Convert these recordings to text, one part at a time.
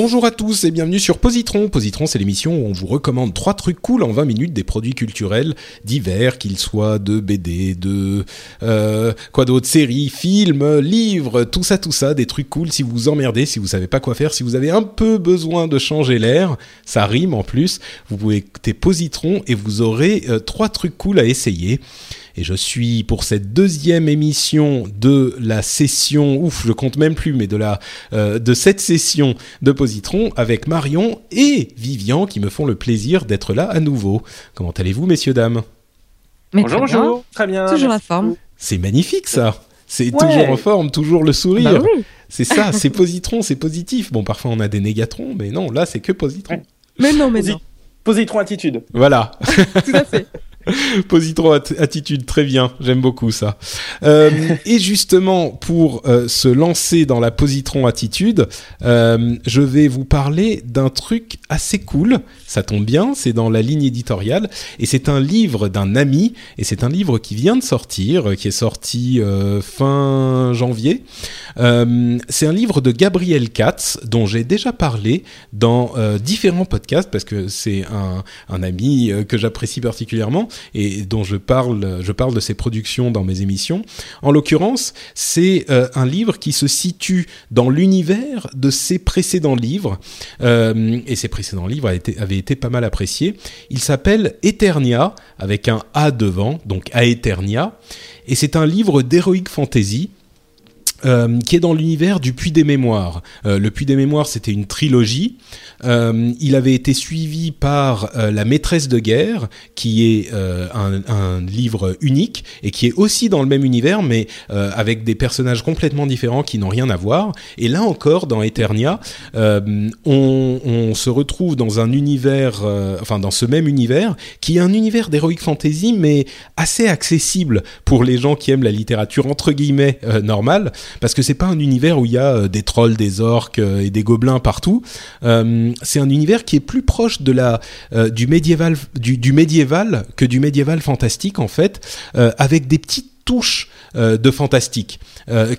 Bonjour à tous et bienvenue sur Positron. Positron, c'est l'émission où on vous recommande trois trucs cool en 20 minutes des produits culturels divers, qu'ils soient de BD, de euh, quoi d'autre, séries, films, livres, tout ça, tout ça, des trucs cool. Si vous vous emmerdez, si vous savez pas quoi faire, si vous avez un peu besoin de changer l'air, ça rime en plus. Vous pouvez écouter Positron et vous aurez euh, trois trucs cool à essayer. Et je suis pour cette deuxième émission de la session, ouf, je compte même plus, mais de la euh, de cette session de Positron avec Marion et Vivian qui me font le plaisir d'être là à nouveau. Comment allez-vous, messieurs dames? Mais bonjour, très bien. bonjour. Très bien. Toujours la forme. C'est magnifique ça. C'est Ouais. toujours en forme, toujours le sourire. Bah oui. C'est ça, c'est positron, c'est positif. Bon, parfois on a des négatrons, mais non, là c'est que positron. Ouais. Mais non, mais Posi- non. Positron attitude. Voilà. Tout à fait. Positron at- attitude, très bien, j'aime beaucoup ça. Euh, et justement, pour euh, se lancer dans la positron attitude, euh, je vais vous parler d'un truc assez cool. Ça tombe bien, c'est dans la ligne éditoriale et c'est un livre d'un ami et c'est un livre qui vient de sortir, qui est sorti fin janvier. C'est un livre de Gabriel Katz dont j'ai déjà parlé dans différents podcasts parce que c'est un, un ami que j'apprécie particulièrement et dont je parle, je parle de ses productions dans mes émissions. En l'occurrence, c'est euh, un livre qui se situe dans l'univers de ses précédents livres euh, et ses précédents livres avaient été, pas mal appréciés. Il s'appelle Eternia avec un A devant, donc Aeternia, et c'est un livre d'heroic fantasy euh, qui est dans l'univers du Puits des Mémoires. Euh, le Puits des Mémoires, c'était une trilogie. Euh, il avait été suivi par La Maîtresse de guerre, qui est un, livre unique et qui est aussi dans le même univers, mais avec des personnages complètement différents qui n'ont rien à voir. Et là encore, dans Eternia, on, on se retrouve dans un univers, enfin dans ce même univers, qui est un univers d'heroic fantasy, mais assez accessible pour les gens qui aiment la littérature entre guillemets normale parce que c'est pas un univers où il y a euh, des trolls, des orques euh, et des gobelins partout. Euh, c'est un univers qui est plus proche de la du médiéval du, médiéval que du médiéval fantastique en fait, avec des petites touches de fantastique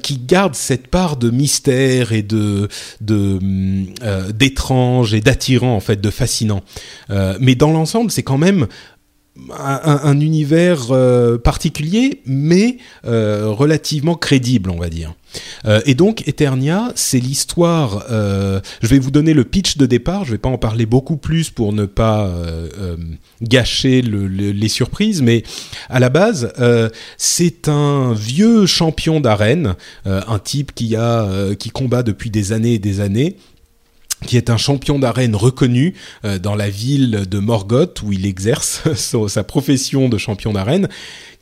qui gardent cette part de mystère et de euh, d'étrange et d'attirant en fait de fascinant mais dans l'ensemble c'est quand même un, un- un univers particulier, mais relativement crédible, on va dire. Euh, et donc, Eternia, c'est l'histoire. euh, je vais vous donner le pitch de départ. Je vais pas en parler beaucoup plus pour ne pas euh, gâcher le- le- les surprises, mais à la base, c'est un vieux champion d'arène, un type qui combat depuis des années et des années qui est un champion d'arène reconnu euh, dans la ville de Morgoth où il exerce sa profession de champion d'arène,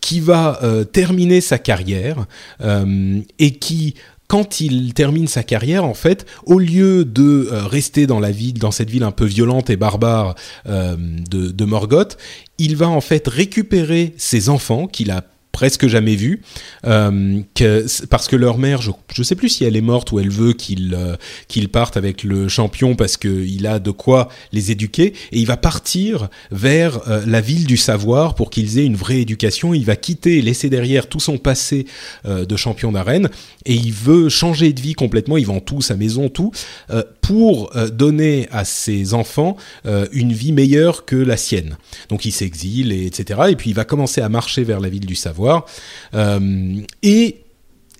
qui va euh, terminer sa carrière euh, et qui quand il termine sa carrière, en fait, au lieu de rester dans la ville, dans cette ville un peu violente et barbare de, de Morgoth, il va en fait récupérer ses enfants qu'il a presque jamais vus, euh, parce que leur mère, je ne sais plus si elle est morte ou elle veut qu'il euh, qu'il parte avec le champion parce qu'il a de quoi les éduquer, et il va partir vers euh, la ville du savoir pour qu'ils aient une vraie éducation. Il va quitter laisser derrière tout son passé euh, de champion d'arène, et il veut changer de vie complètement. Il vend tout, sa maison, tout, pour donner à ses enfants une vie meilleure que la sienne. Donc il s'exile, et etc. Et puis il va commencer à marcher vers la ville du savoir. Euh, et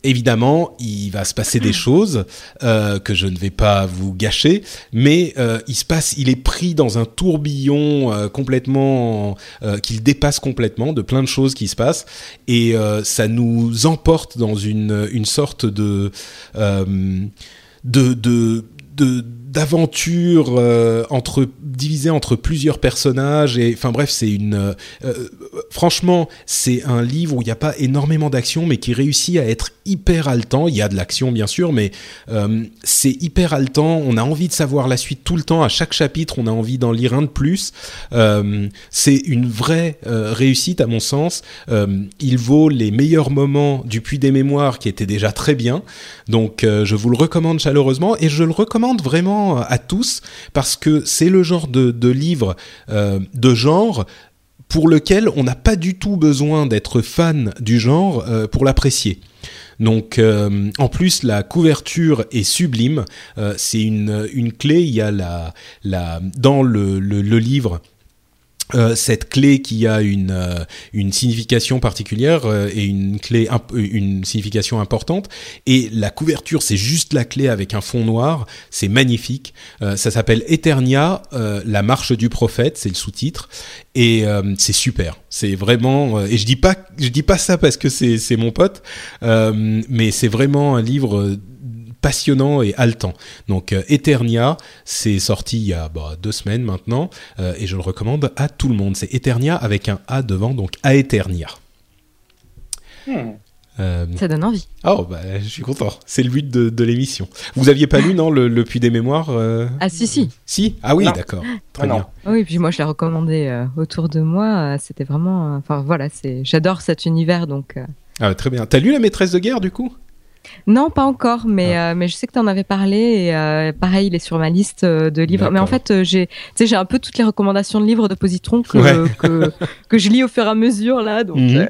évidemment, il va se passer des choses euh, que je ne vais pas vous gâcher, mais euh, il se passe, il est pris dans un tourbillon euh, complètement qu'il dépasse complètement de plein de choses qui se passent et ça nous emporte dans une une sorte de de de, de d'aventure euh, entre divisée entre plusieurs personnages et enfin bref c'est une euh, euh, franchement c'est un livre où il n'y a pas énormément d'action mais qui réussit à être hyper haletant. Il y a de l'action bien sûr mais c'est hyper haletant. On a envie de savoir la suite tout le temps. À chaque chapitre on a envie d'en lire un de plus. C'est une vraie réussite à mon sens. Il vaut les meilleurs moments du puits des mémoires qui était déjà très bien. Donc je vous le recommande chaleureusement et je le recommande vraiment à tous parce que c'est le genre de, livre euh, de genre pour lequel on n'a pas du tout besoin d'être fan du genre euh, pour l'apprécier. Donc, euh, en plus, la couverture est sublime. c'est une, clé. Il y a la, dans le livre euh, cette clé qui a une, euh, une signification particulière euh, et une clé une signification importante. Et la couverture c'est juste la clé avec un fond noir. C'est magnifique. Ça s'appelle Eternia la marche du prophète c'est le sous-titre. Et c'est super. C'est vraiment et je dis pas je dis pas ça parce que c'est mon pote mais c'est vraiment un livre passionnant et haletant. Donc euh, Eternia, c'est sorti il y a bah, deux semaines maintenant, euh, et je le recommande à tout le monde. C'est Eternia avec un A devant, donc Aeternia. Hmm. Euh, Ça donne envie. Oh, bah, je suis content. C'est le but de, l'émission. Vous aviez pas lu, non, le, le Puits des Mémoires Ah, si, si. Si? Ah oui, d'accord. Très bien. Oui, puis moi, je l'ai recommandé autour de moi. C'était vraiment. Enfin, voilà, j'adore cet univers, donc. Ah, très bien. T'as lu La maîtresse de guerre, du coup? Non, pas encore, mais, ah. euh, mais je sais que tu en avais parlé et euh, pareil, il est sur ma liste euh, de livres. Mais en fait, j'ai j'ai un peu toutes les recommandations de livres de Positron que, que, que, je lis au fur et à mesure là. Donc, mhm.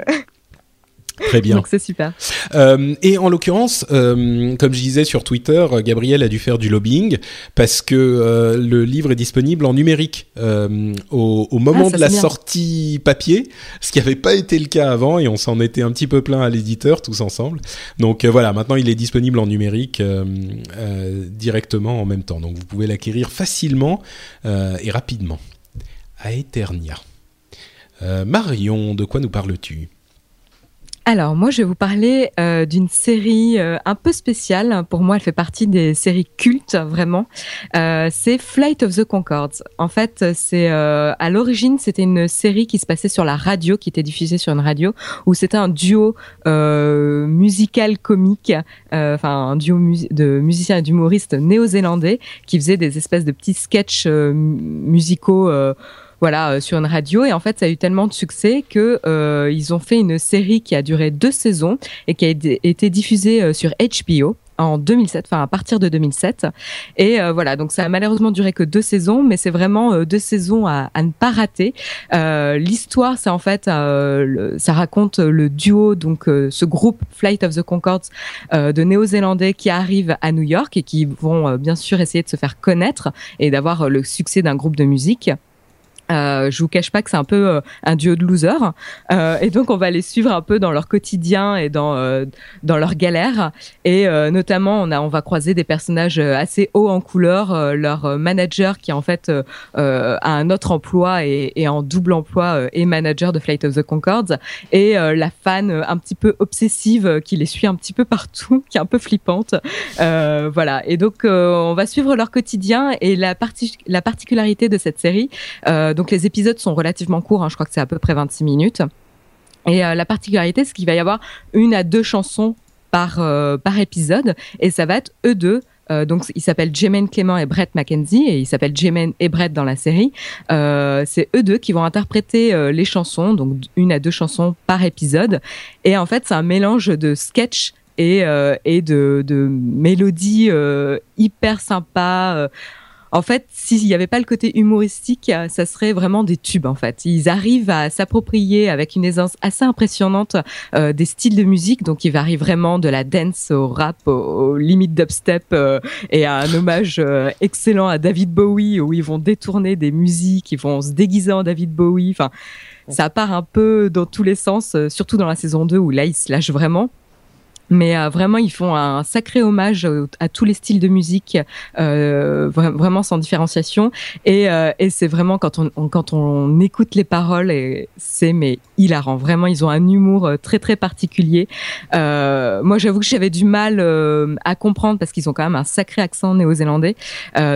Très bien. Donc c'est super. Euh, et en l'occurrence, euh, comme je disais sur Twitter, Gabriel a dû faire du lobbying parce que euh, le livre est disponible en numérique au, au, moment ah, de la sortie papier, ce qui n'avait pas été le cas avant et on s'en était un petit peu plein à l'éditeur tous ensemble. Donc voilà, maintenant il est disponible en numérique directement en même temps. Donc vous pouvez l'acquérir facilement et rapidement. À Eternia. Marion, de quoi nous parles-tu? Alors moi je vais vous parler euh, d'une série euh, un peu spéciale. Pour moi elle fait partie des séries cultes vraiment. Euh, c'est Flight of the Concords. En fait c'est à l'origine c'était une série qui se passait sur la radio, qui était diffusée sur une radio, où c'était un duo musical comique, enfin un duo de musiciens et d'humoristes néo-zélandais qui faisaient des espèces de petits sketchs musicaux voilà euh, sur une radio et en fait ça a eu tellement de succès que euh, ils ont fait une série qui a duré deux saisons et qui a été diffusée euh, sur HBO en 2007, enfin à partir de 2007. Et voilà, donc ça a malheureusement duré que deux saisons, mais c'est vraiment deux saisons à, à, ne pas rater. Euh, L'histoire, c'est en fait, ça raconte le duo, donc ce groupe Flight of the Concords de Néo-Zélandais qui arrivent à New York et qui vont bien sûr essayer de se faire connaître et d'avoir le succès d'un groupe de musique. Euh, je vous cache pas que c'est un peu euh, un duo de losers. Euh, et donc on va les suivre un peu dans leur quotidien et dans euh, dans leurs galères et euh, notamment on a on va croiser des personnages assez hauts en couleur. Leur manager qui en fait a un autre emploi et, et en double emploi et manager de Flight of the Concords. Et la fan un petit peu obsessive qui les suit un petit peu partout qui est un peu flippante. Voilà. Et donc on va suivre leur quotidien et la partie la particularité de cette série donc les épisodes sont relativement courts, hein, je crois que c'est à peu près 26 minutes. Et euh, la particularité, c'est qu'il va y avoir une à deux chansons par, euh, par épisode, et ça va être eux deux. Euh, donc, ils s'appellent Jemaine Clément et Brett McKenzie, et ils s'appellent Jemaine et Brett dans la série. c'est eux deux qui vont interpréter les chansons, donc une à deux chansons par épisode. Et en fait, c'est un mélange de sketch et, et de, de mélodies hyper sympa en fait, s'il n'y avait pas le côté humoristique, ça serait vraiment des tubes en fait. Ils arrivent à s'approprier avec une aisance assez impressionnante euh, des styles de musique, donc il varie vraiment de la dance au rap, aux, limites dubstep euh, et à un hommage euh, excellent à David Bowie où ils vont détourner des musiques, ils vont se déguiser en David Bowie. Enfin, ça part un peu dans tous les sens, surtout dans la saison 2 où là ils se lâchent vraiment. Mais euh, vraiment ils font un sacré hommage à tous les styles de musique euh, vraiment sans différenciation. Et, euh, et c'est vraiment quand on, quand on écoute les paroles c'est mais hilarant. Vraiment ils ont un humour euh, très très particulier. Euh, moi j'avoue que j'avais du mal à comprendre parce qu'ils ont quand même un sacré accent néo-zélandais.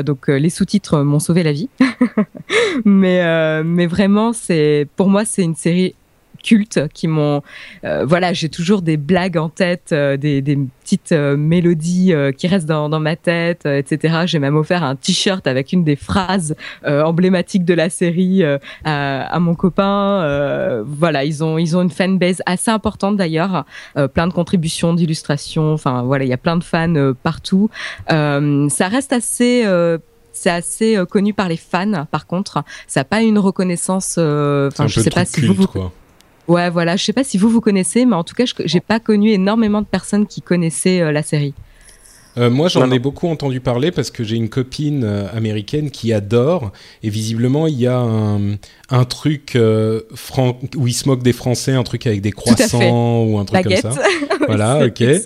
Donc les sous-titres m'ont sauvé la vie. Mais mais vraiment c'est pour moi c'est une série cultes qui m'ont euh, voilà j'ai toujours des blagues en tête euh, des, des, petites euh, mélodies qui restent dans, dans ma tête etc j'ai même offert un t-shirt avec une des phrases emblématiques de la série à, à, mon copain voilà ils ont ils ont une fanbase assez importante d'ailleurs plein de contributions d'illustrations enfin voilà il y a plein de fans partout ça reste assez c'est assez connu par les fans, par contre. Ça n'a pas une reconnaissance. Enfin, je sais pas si vous. Quoi. Ouais, voilà. Je sais pas si vous vous connaissez, mais en tout cas, je j'ai pas connu énormément de personnes qui connaissaient euh, la série. Euh, moi, j'en ai beaucoup entendu parler parce que j'ai une copine euh, américaine qui adore. Et visiblement, il y a un, un truc euh, où il se moque des Français, un truc avec des croissants ou un truc comme ça. voilà, ok. Et,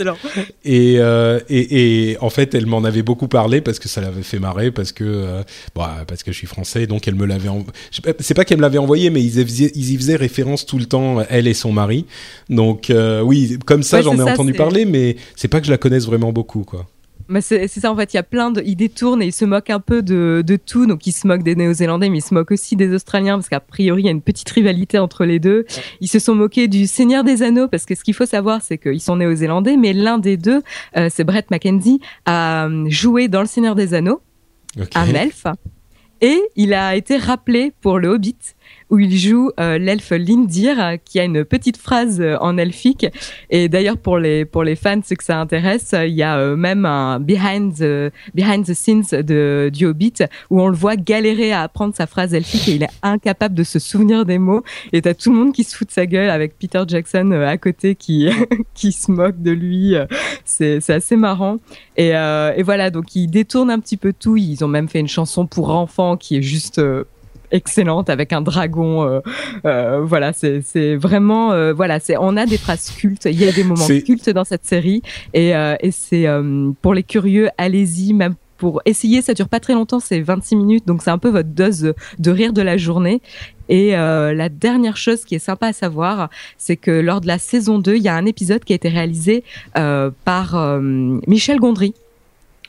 euh, et, et, en fait, elle m'en avait beaucoup parlé parce que ça l'avait fait marrer, parce que, euh, bah, parce que je suis français, donc elle me l'avait. C'est pas qu'elle me l'avait envoyé, mais ils y, faisaient, ils y faisaient référence tout le temps, elle et son mari. Donc, oui, comme ça, j'en ai entendu parler, mais c'est pas que je la connaisse vraiment beaucoup, quoi c'est ça en fait, il y a plein de, il détourne et il se moque un peu de, de tout. Donc il se moque des Néo-Zélandais, mais il se moque aussi des Australiens parce qu'a priori il y a une petite rivalité entre les deux. Ils se sont moqués du Seigneur des Anneaux parce que ce qu'il faut savoir c'est qu'ils sont Néo-Zélandais, mais l'un des deux, euh, c'est Brett Mackenzie, a euh, joué dans le Seigneur des Anneaux, un elfe, et il a été rappelé pour le Hobbit où il joue euh, l'elfe Lindir, qui a une petite phrase euh, en elfique. Et d'ailleurs, pour les pour les fans, ceux que ça intéresse, il y a euh, même un behind the, behind the scenes de du Hobbit où on le voit galérer à apprendre sa phrase elfique et il est incapable de se souvenir des mots. Et t'as tout le monde qui se fout de sa gueule avec Peter Jackson à côté qui qui se moque de lui. C'est c'est assez marrant. Et, et voilà, donc ils détournent un petit peu tout. Ils ont même fait une chanson pour enfants qui est juste excellente avec un dragon. Euh, euh, voilà, c'est vraiment euh, voilà, c'est on a des phrases cultes. Il y a des moments cultes dans cette série et, et c'est pour les curieux, allez-y même pour essayer. Ça dure pas très longtemps, c'est 26 minutes, donc c'est un peu votre dose de rire de la journée. Et la dernière chose qui est sympa à savoir, c'est que lors de la saison 2, il y a un épisode qui a été réalisé par Michel Gondry.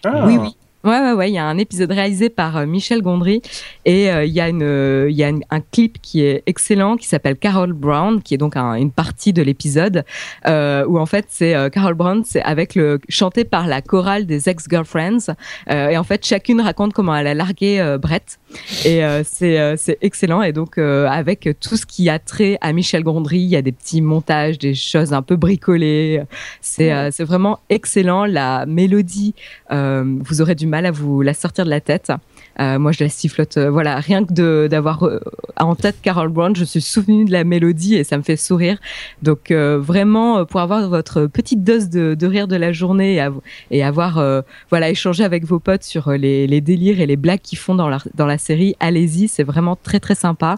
Ah. Oui, oui. Ouais, ouais, ouais. Il y a un épisode réalisé par euh, Michel Gondry et euh, il y a une, euh, il y a un clip qui est excellent qui s'appelle Carol Brown, qui est donc une partie de l'épisode où en fait c'est Carol Brown, c'est avec le chanté par la chorale des ex-girlfriends et en fait chacune raconte comment elle a largué Brett et c'est c'est excellent et donc avec tout ce qui a trait à Michel Gondry, il y a des petits montages, des choses un peu bricolées. C'est c'est vraiment excellent. La mélodie, vous aurez du mal à vous la sortir de la tête. Euh, moi, je la sifflote. Euh, voilà, rien que d'avoir euh, en tête Carol Brown, je suis souvenu de la mélodie et ça me fait sourire. Donc vraiment, pour avoir votre petite dose de, rire de la journée et, avoir voilà échangé avec vos potes sur les, délires et les blagues qu'ils font dans la, série, allez-y, c'est vraiment très très sympa.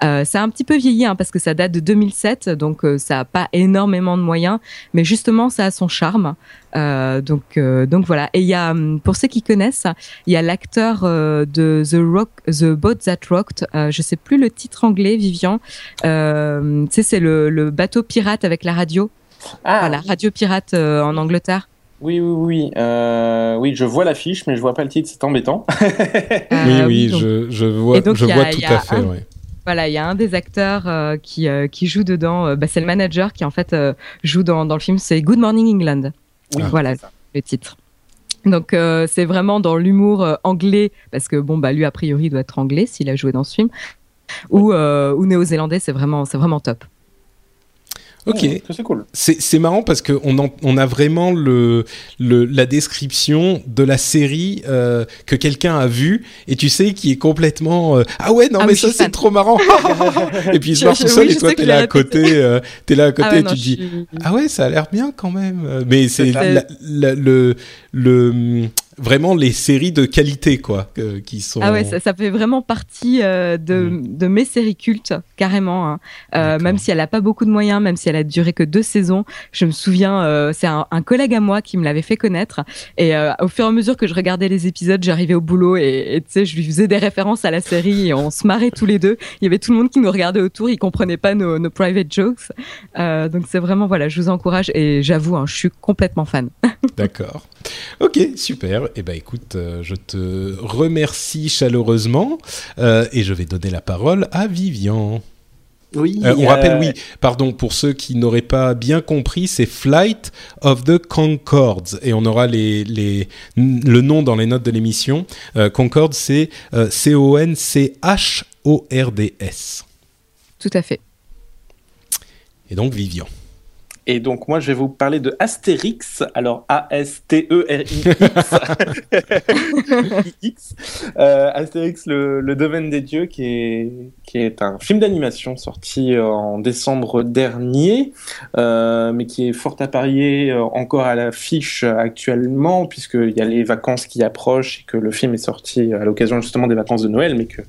ça a un petit peu vieilli hein, parce que ça date de 2007, donc ça a pas énormément de moyens, mais justement, ça a son charme. donc donc voilà. Et il y a pour ceux qui connaissent, il y a l'acteur de The Rock, The Boat That Rocked. Euh, je sais plus le titre anglais, Vivian. Euh, tu sais, c'est le, bateau pirate avec la radio. Ah. la radio pirate euh, en Angleterre. Oui, oui, oui. Euh, oui, je vois l'affiche, mais je vois pas le titre, c'est embêtant. oui, oui, je, je, vois, je vois tout à fait. Voilà, il y a un des acteurs qui, qui joue dedans. Bah, c'est le manager qui en fait joue dans, dans le film. C'est Good Morning England. Oui, voilà le titre. Donc euh, c'est vraiment dans l'humour euh, anglais parce que bon bah lui a priori doit être anglais s'il a joué dans ce film ou euh, ou néo-zélandais c'est vraiment c'est vraiment top. Ok, c'est cool. C'est marrant parce que on, on a vraiment le, le, la description de la série euh, que quelqu'un a vue et tu sais qui est complètement euh, ah ouais non ah mais ça c'est trop marrant. Et puis je marche tout seul et toi t'es là, à côté euh, t'es là à côté ah et tu te dis ah ouais ça a l'air bien quand même. Mais c'est le le vraiment les séries de qualité, quoi, qui sont. Ah ouais, ça, ça fait vraiment partie euh, de, mm. de, mes séries cultes, carrément. Hein. Euh, même si elle a pas beaucoup de moyens, même si elle a duré que deux saisons, je me souviens, euh, c'est un, un, collègue à moi qui me l'avait fait connaître. Et au fur et à mesure que je regardais les épisodes, j'arrivais au boulot et tu sais, je lui faisais des références à la série et on se marrait tous les deux. Il y avait tout le monde qui nous regardait autour, il comprenait pas nos, nos private jokes. donc c'est vraiment voilà, je vous encourage et j'avoue, hein, je suis complètement fan. D'accord. Ok, super. Eh ben, écoute, euh, je te remercie chaleureusement euh, et je vais donner la parole à Vivian. Oui. Euh, on rappelle, oui, pardon, pour ceux qui n'auraient pas bien compris, c'est Flight of the Concords et on aura les, les, le nom dans les notes de l'émission. Concords, c'est C-O-N-C-H-O-R-D-S. Tout à fait. Et donc, Vivian. Et donc moi je vais vous parler de Astérix, alors A-S-T-E-R-I-X. euh, Astérix, le, domaine des dieux, qui est, qui est un film d'animation sorti en décembre dernier, euh, mais qui est fort à parier euh, encore à l'affiche actuellement, puisqu'il y a les vacances qui approchent et que le film est sorti à l'occasion justement des vacances de Noël, mais que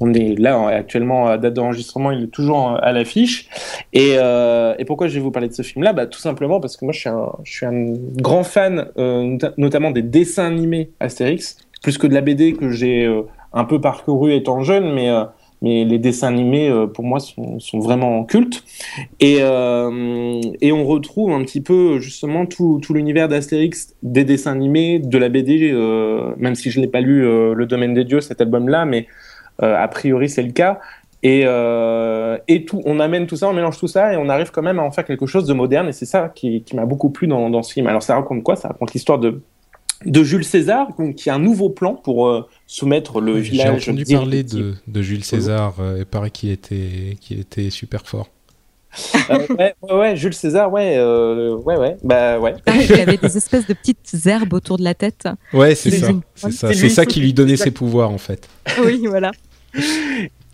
on est là actuellement à date d'enregistrement, il est toujours à l'affiche. Et, euh, et pourquoi je vais vous parler de ce film là bah, Tout simplement parce que moi, je suis un, je suis un grand fan, euh, notamment des dessins animés Astérix, plus que de la BD que j'ai euh, un peu parcouru étant jeune, mais, euh, mais les dessins animés, pour moi, sont, sont vraiment cultes. Et, et on retrouve un petit peu, justement, tout, tout l'univers d'Astérix, des dessins animés, de la BD, même si je n'ai pas lu Le Domaine des Dieux, cet album-là, mais a priori, c'est le cas. Et, euh, et tout, on amène tout ça, on mélange tout ça et on arrive quand même à en faire quelque chose de moderne. Et c'est ça qui, qui m'a beaucoup plu dans, dans, ce film. Alors ça raconte quoi? Ça raconte l'histoire de, de Jules César, qui a un nouveau plan pour euh, soumettre le village. J'ai entendu parler de, de, Jules César. Euh, il paraît qu'il était, qu'il était super fort. Euh, ouais, ouais, Jules César, ouais, euh, ouais, ouais, bah ouais. Ah, il avait des espèces de petites herbes autour de la tête. Ouais, c'est ça. C'est ça, ça qui lui donnait ses pouvoirs en fait. Oui, voilà.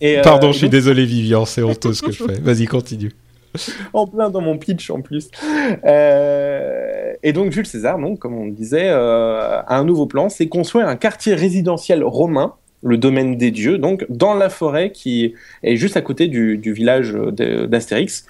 Euh, Pardon, je suis désolé, Vivian, c'est honteux ce que je fais. Vas-y, continue. en plein dans mon pitch en plus. Euh, et donc Jules César, donc, comme on disait, euh, a un nouveau plan, c'est construire un quartier résidentiel romain, le domaine des dieux, donc dans la forêt qui est juste à côté du, du village d'Astérix,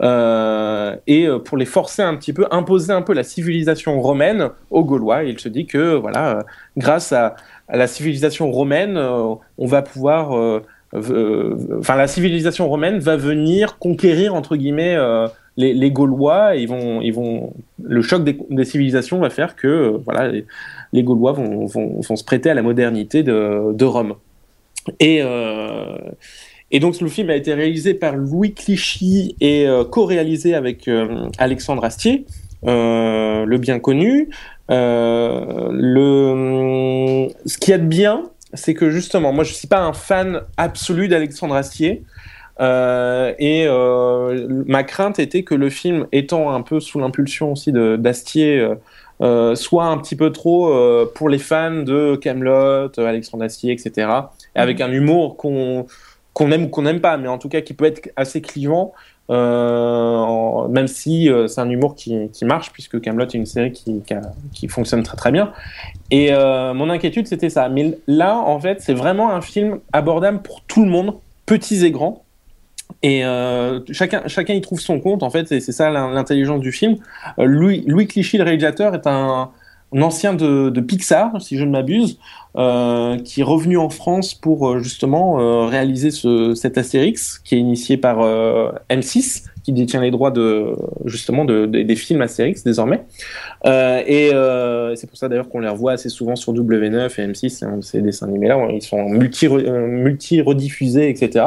euh, et pour les forcer un petit peu, imposer un peu la civilisation romaine aux Gaulois. il se dit que voilà, grâce à, à la civilisation romaine, on va pouvoir enfin la civilisation romaine va venir conquérir entre guillemets euh, les, Gaulois. ils vont, ils vont, le choc des, civilisations va faire que euh, voilà, les, Gaulois vont, vont, vont, se prêter à la modernité de, de Rome. Et, euh, et donc le film a été réalisé par Louis Clichy et co-réalisé avec Alexandre Astier, le bien connu. le, ce qui est de bien, c'est que justement, moi, je suis pas un fan absolu d'Alexandre Astier. Euh, et euh, ma crainte était que le film, étant un peu sous l'impulsion aussi d'Astier, euh, soit un petit peu trop pour les fans de Camelot, Alexandre Astier, etc. Et avec un humour qu'on qu'on aime ou qu'on n'aime pas, mais en tout cas qui peut être assez clivant. Euh, même si euh, c'est un humour qui, qui, marche, puisque Camelot est une série qui, qui, fonctionne très très bien. Et euh, mon inquiétude, c'était ça. Mais là, en fait, c'est vraiment un film abordable pour tout le monde, petits et grands. Et chacun, chacun y trouve son compte, en fait, et c'est ça l'intelligence du film. Louis, Louis Clichy, le réalisateur, est un, un ancien de, Pixar, si je ne m'abuse, euh, qui est revenu en France pour euh, justement euh, réaliser ce, cet Astérix, qui est initié par euh, M6, qui détient les droits de justement de, de, des films Astérix désormais. Et c'est pour ça d'ailleurs qu'on les revoit assez souvent sur W9 et M6, hein, ces dessins animés-là, ils sont multi, multi rediffusés, etc.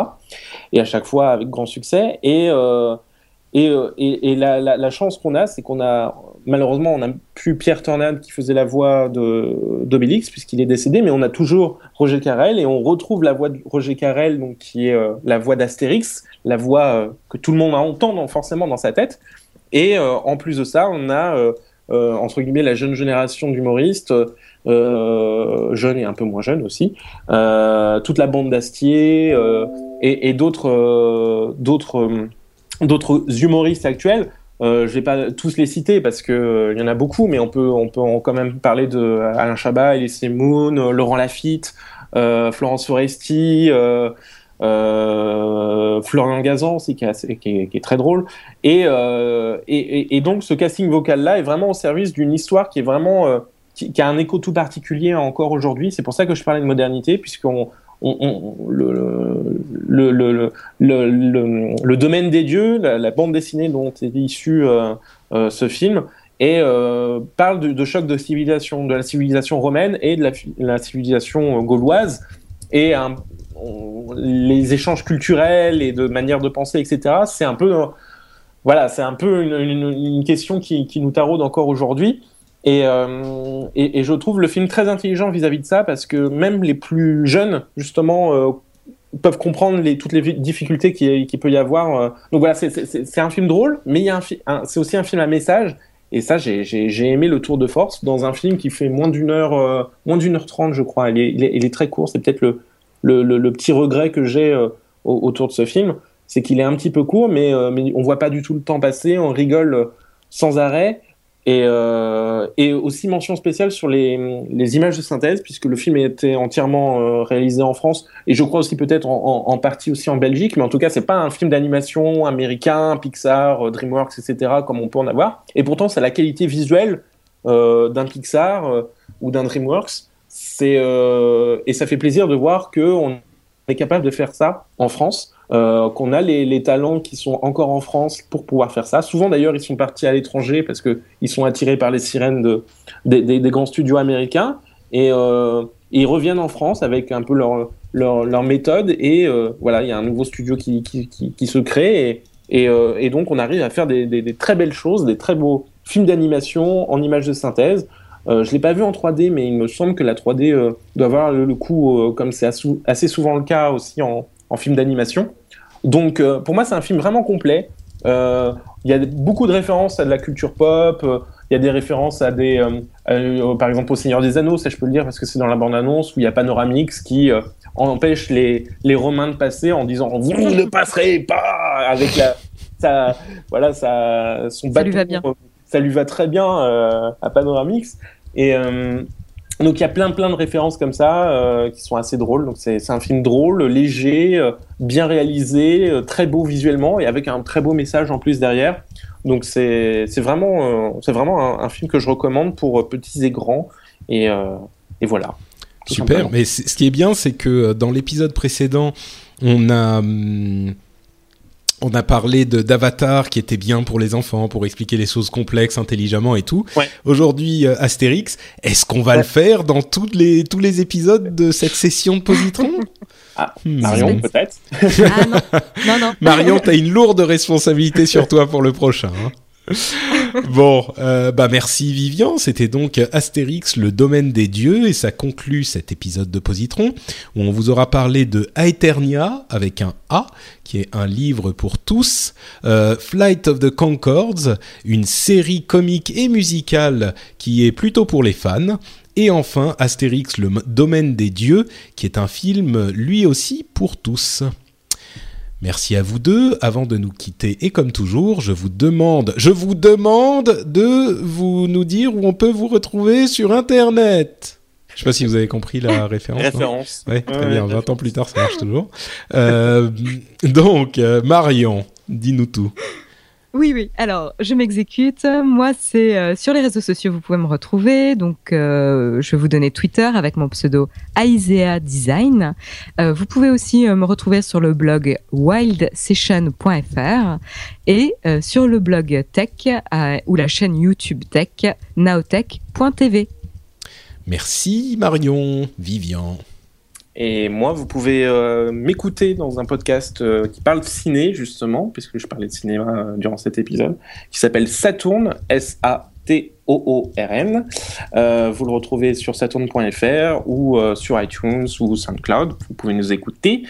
Et à chaque fois avec grand succès. Et et, et la, chance qu'on a, c'est qu'on a malheureusement, on n'a plus Pierre Tornade qui faisait la voix d'Obélix puisqu'il est décédé, mais on a toujours Roger Carrel et on retrouve la voix de Roger Carrel, donc qui est euh, la voix d'Astérix, la voix euh, que tout le monde entend forcément dans sa tête. Et euh, en plus de ça, on a entre guillemets la jeune génération d'humoristes, jeunes et un peu moins jeunes aussi, toute la bande d'Astier et, et d'autres d'autres d'autres humoristes actuels Euh, je vais pas tous les citer parce que euh, y en a beaucoup, mais on peut, on peut quand même parler de Alain Chabat, Elise Moon, euh, Laurent Lafitte, euh, Florence Foresti, Florian Gazan qui est, qui est, très drôle. Et, et, et, donc ce casting vocal là est vraiment au service d'une histoire qui est vraiment qui, a un écho tout particulier encore aujourd'hui. C'est pour ça que je parlais de modernité, puisqu'on le, domaine des dieux, la, bande dessinée dont est issu euh, euh, ce film, et euh, parle de, de, choc de civilisation, de la civilisation romaine et de la, civilisation gauloise, et les échanges culturels et de manière de penser, etc. C'est un peu, voilà, c'est un peu une, question qui, nous taraude encore aujourd'hui. Et, euh, et, je trouve le film très intelligent vis-à-vis -vis de ça parce que même les plus jeunes, justement, euh, peuvent comprendre toutes les difficultés qu'il qui peut y avoir. Euh. Donc voilà, c'est un film drôle, mais c'est aussi un film à message. Et ça, j'ai aimé le tour de force dans un film qui fait moins d'une heure, moins d'une heure trente, je crois. Il est, très court. C'est peut-être le, petit regret que j'ai autour de ce film, c'est qu'il est un petit peu court, mais, mais on voit pas du tout le temps passer. On rigole sans arrêt. Et, euh, et, aussi mention spéciale sur les, images de synthèse, puisque le film été entièrement euh, réalisé en France, et je crois aussi peut-être en, partie aussi en Belgique, mais en tout cas c'est pas un film d'animation américain, Pixar, euh, DreamWorks, etc., comme on peut en avoir. Et pourtant c'est la qualité visuelle d'un Pixar ou d'un DreamWorks. Et ça fait plaisir de voir que on est capable de faire ça en France euh, qu'on a les, talents qui sont encore en France pour pouvoir faire ça. Souvent d'ailleurs, ils sont partis à l'étranger parce que ils sont attirés par les sirènes de, des, grands studios américains et, euh, ils reviennent en France avec un peu leur, leur, méthode et euh, voilà, il y a un nouveau studio qui, qui, se crée et, et, donc on arrive à faire des, très belles choses, des très beaux films d'animation en images de synthèse. Je l'ai pas vu en 3D, mais il me semble que la 3D euh, doit avoir le, coup, comme c'est assez souvent le cas aussi en, en d'animation. Donc euh, pour moi c'est un film vraiment complet. Euh, il y a beaucoup de références à de la culture pop. Euh, il y a des références à des, par exemple au Seigneur des Anneaux, ça je peux le dire parce que c'est dans la bande annonce où il y a Panoramix qui empêche les, les Romains de passer en disant vous ne passerez pas avec la, sa, voilà, sa, son. Ça lui va bien. Ça lui va très bien à Panoramix. Et, donc il y a plein plein de références comme ça euh, qui sont assez drôles. Donc c'est un film drôle, léger, euh, bien réalisé, euh, très beau visuellement et avec un très beau message en plus derrière. Donc c'est vraiment c'est vraiment un, un, film que je recommande pour petits et grands et, et voilà. Super. Simplement. Mais ce qui est bien, c'est que dans l'épisode précédent, on a hum, on a parlé de d'Avatar qui était bien pour les enfants, pour expliquer les choses complexes intelligemment et tout. Ouais. Aujourd'hui, euh, Astérix, est-ce qu'on va ouais. le faire dans toutes les, tous les épisodes de cette session de Positron? Ah, hmm. Marion, peut-être ah, non. non, non. Marion, t'as une lourde responsabilité sur toi pour le prochain. Hein bon, euh, bah merci Vivian. C'était donc Astérix, le domaine des dieux, et ça conclut cet épisode de Positron où on vous aura parlé de Aeternia avec un A, qui est un livre pour tous, euh, Flight of the Concords, une série comique et musicale qui est plutôt pour les fans. Et enfin, Astérix, le domaine des dieux, qui est un film lui aussi pour tous. Merci à vous deux. Avant de nous quitter, et comme toujours, je vous demande, je vous demande de vous nous dire où on peut vous retrouver sur Internet. Je sais pas si vous avez compris la référence. Référence. Oui, très ouais, bien. 20 ans plus tard, ça marche toujours. Euh, donc, euh, Marion, dis-nous tout. Oui, oui. Alors, je m'exécute. Moi, c'est euh, sur les réseaux sociaux, vous pouvez me retrouver. Donc, euh, je vais vous donner Twitter avec mon pseudo Aisea Design. Euh, vous pouvez aussi me retrouver sur le blog wildsession.fr et sur le blog Tech ou la chaîne YouTube Tech, naotech.tv. Merci Marion, Vivian. Et moi, vous pouvez euh, m'écouter dans un podcast euh, qui parle de ciné, justement, puisque je parlais de cinéma euh, durant cet épisode, qui s'appelle Saturn, S-A-T-O-O-R-N. Vous le retrouvez sur saturn.fr ou sur iTunes ou SoundCloud. Vous pouvez nous écouter.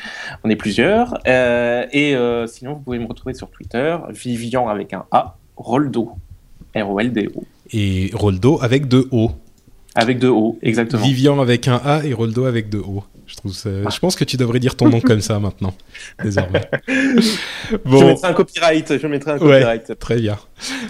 On est plusieurs. et sinon, vous pouvez me retrouver sur Twitter, Vivian avec un A, Roldo. R-O-L-D-O. Et Roldo avec deux O. Avec deux O, exactement. Vivian avec un A et Roldo avec deux O. Je, trouve je pense que tu devrais dire ton nom comme ça maintenant, désormais. Bon. Je mettrai un copyright. Je mettrai un copyright. très bien.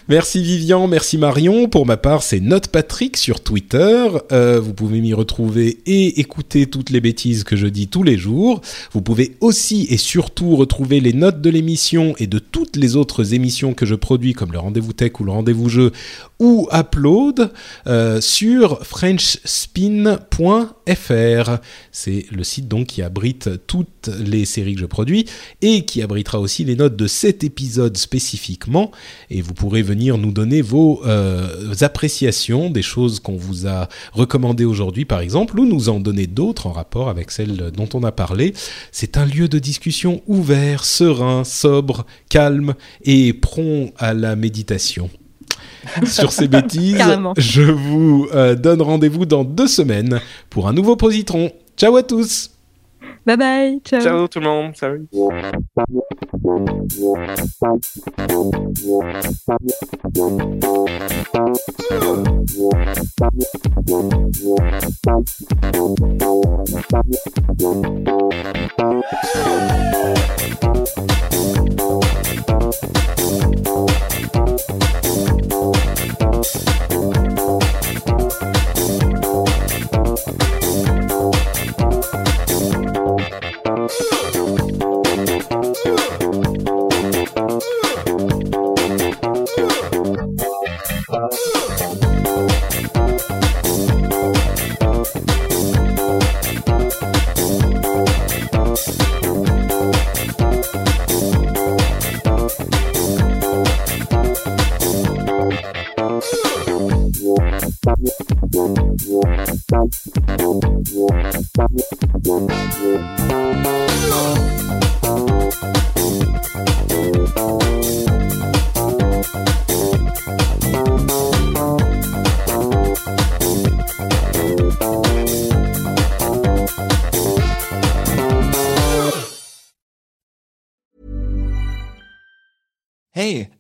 Merci Vivian, merci Marion. Pour ma part, c'est Note Patrick sur Twitter. Euh, vous pouvez m'y retrouver et écouter toutes les bêtises que je dis tous les jours. Vous pouvez aussi et surtout retrouver les notes de l'émission et de toutes les autres émissions que je produis, comme le Rendez-vous Tech ou le Rendez-vous Jeu, ou Upload euh, sur frenchspin.fr. C'est le site donc qui abrite toutes les séries que je produis et qui abritera aussi les notes de cet épisode spécifiquement. Et vous pourrez venir nous donner vos euh, appréciations des choses qu'on vous a recommandées aujourd'hui par exemple ou nous en donner d'autres en rapport avec celles dont on a parlé. C'est un lieu de discussion ouvert, serein, sobre, calme et prompt à la méditation. Sur ces bêtises, je vous euh, donne rendez-vous dans deux semaines pour un nouveau positron. Ciao à tous Bye bye, ciao. Ciao tout le monde, salut.